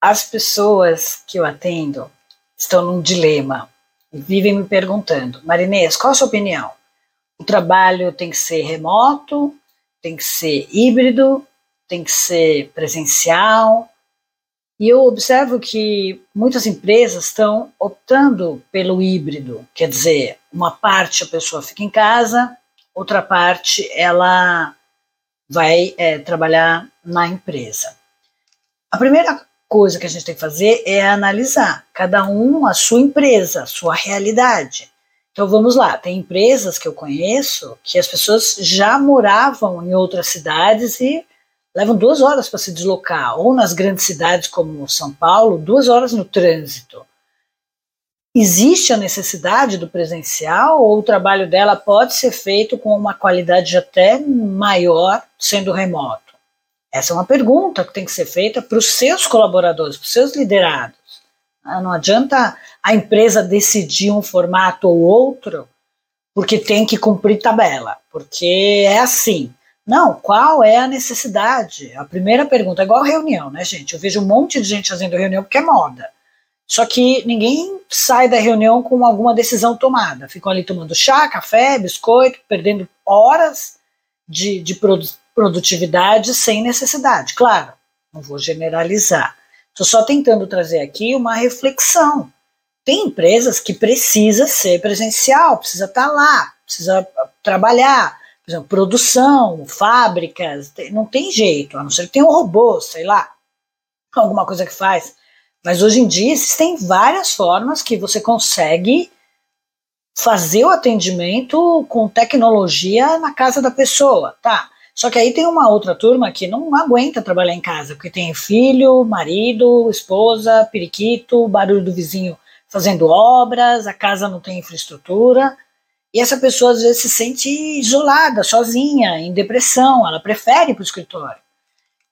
as pessoas que eu atendo estão num dilema e vivem me perguntando: Marinês, qual a sua opinião? O trabalho tem que ser remoto, tem que ser híbrido, tem que ser presencial. E eu observo que muitas empresas estão optando pelo híbrido, quer dizer, uma parte a pessoa fica em casa, outra parte ela vai é, trabalhar na empresa. A primeira coisa que a gente tem que fazer é analisar cada um a sua empresa, a sua realidade. Então vamos lá, tem empresas que eu conheço que as pessoas já moravam em outras cidades e levam duas horas para se deslocar, ou nas grandes cidades como São Paulo, duas horas no trânsito. Existe a necessidade do presencial ou o trabalho dela pode ser feito com uma qualidade até maior sendo remoto? Essa é uma pergunta que tem que ser feita para os seus colaboradores, para os seus liderados. Ah, não adianta a empresa decidir um formato ou outro porque tem que cumprir tabela, porque é assim. Não, qual é a necessidade? A primeira pergunta é igual reunião, né, gente? Eu vejo um monte de gente fazendo reunião porque é moda. Só que ninguém sai da reunião com alguma decisão tomada. Ficam ali tomando chá, café, biscoito, perdendo horas de, de produtividade sem necessidade. Claro, não vou generalizar. Estou só tentando trazer aqui uma reflexão. Tem empresas que precisa ser presencial, precisa estar tá lá, precisa trabalhar, por exemplo, produção, fábricas, não tem jeito, a não ser que tenha um robô, sei lá, alguma coisa que faz. Mas hoje em dia existem várias formas que você consegue fazer o atendimento com tecnologia na casa da pessoa, tá? Só que aí tem uma outra turma que não aguenta trabalhar em casa, porque tem filho, marido, esposa, periquito, barulho do vizinho fazendo obras, a casa não tem infraestrutura. E essa pessoa às vezes se sente isolada, sozinha, em depressão, ela prefere ir para o escritório.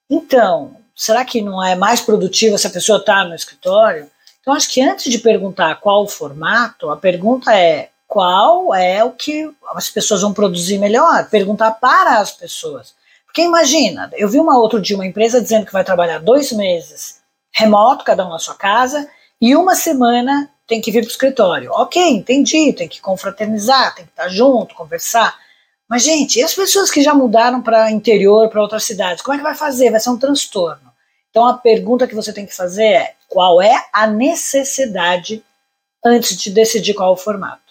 Então, será que não é mais produtivo essa pessoa estar no escritório? Então, acho que antes de perguntar qual o formato, a pergunta é qual é o que as pessoas vão produzir melhor, perguntar para as pessoas. Porque imagina, eu vi uma outro dia uma empresa dizendo que vai trabalhar dois meses remoto, cada um na sua casa, e uma semana tem que vir para o escritório. Ok, entendi, tem que confraternizar, tem que estar junto, conversar. Mas, gente, e as pessoas que já mudaram para interior, para outras cidades, como é que vai fazer? Vai ser um transtorno. Então, a pergunta que você tem que fazer é: qual é a necessidade antes de decidir qual é o formato?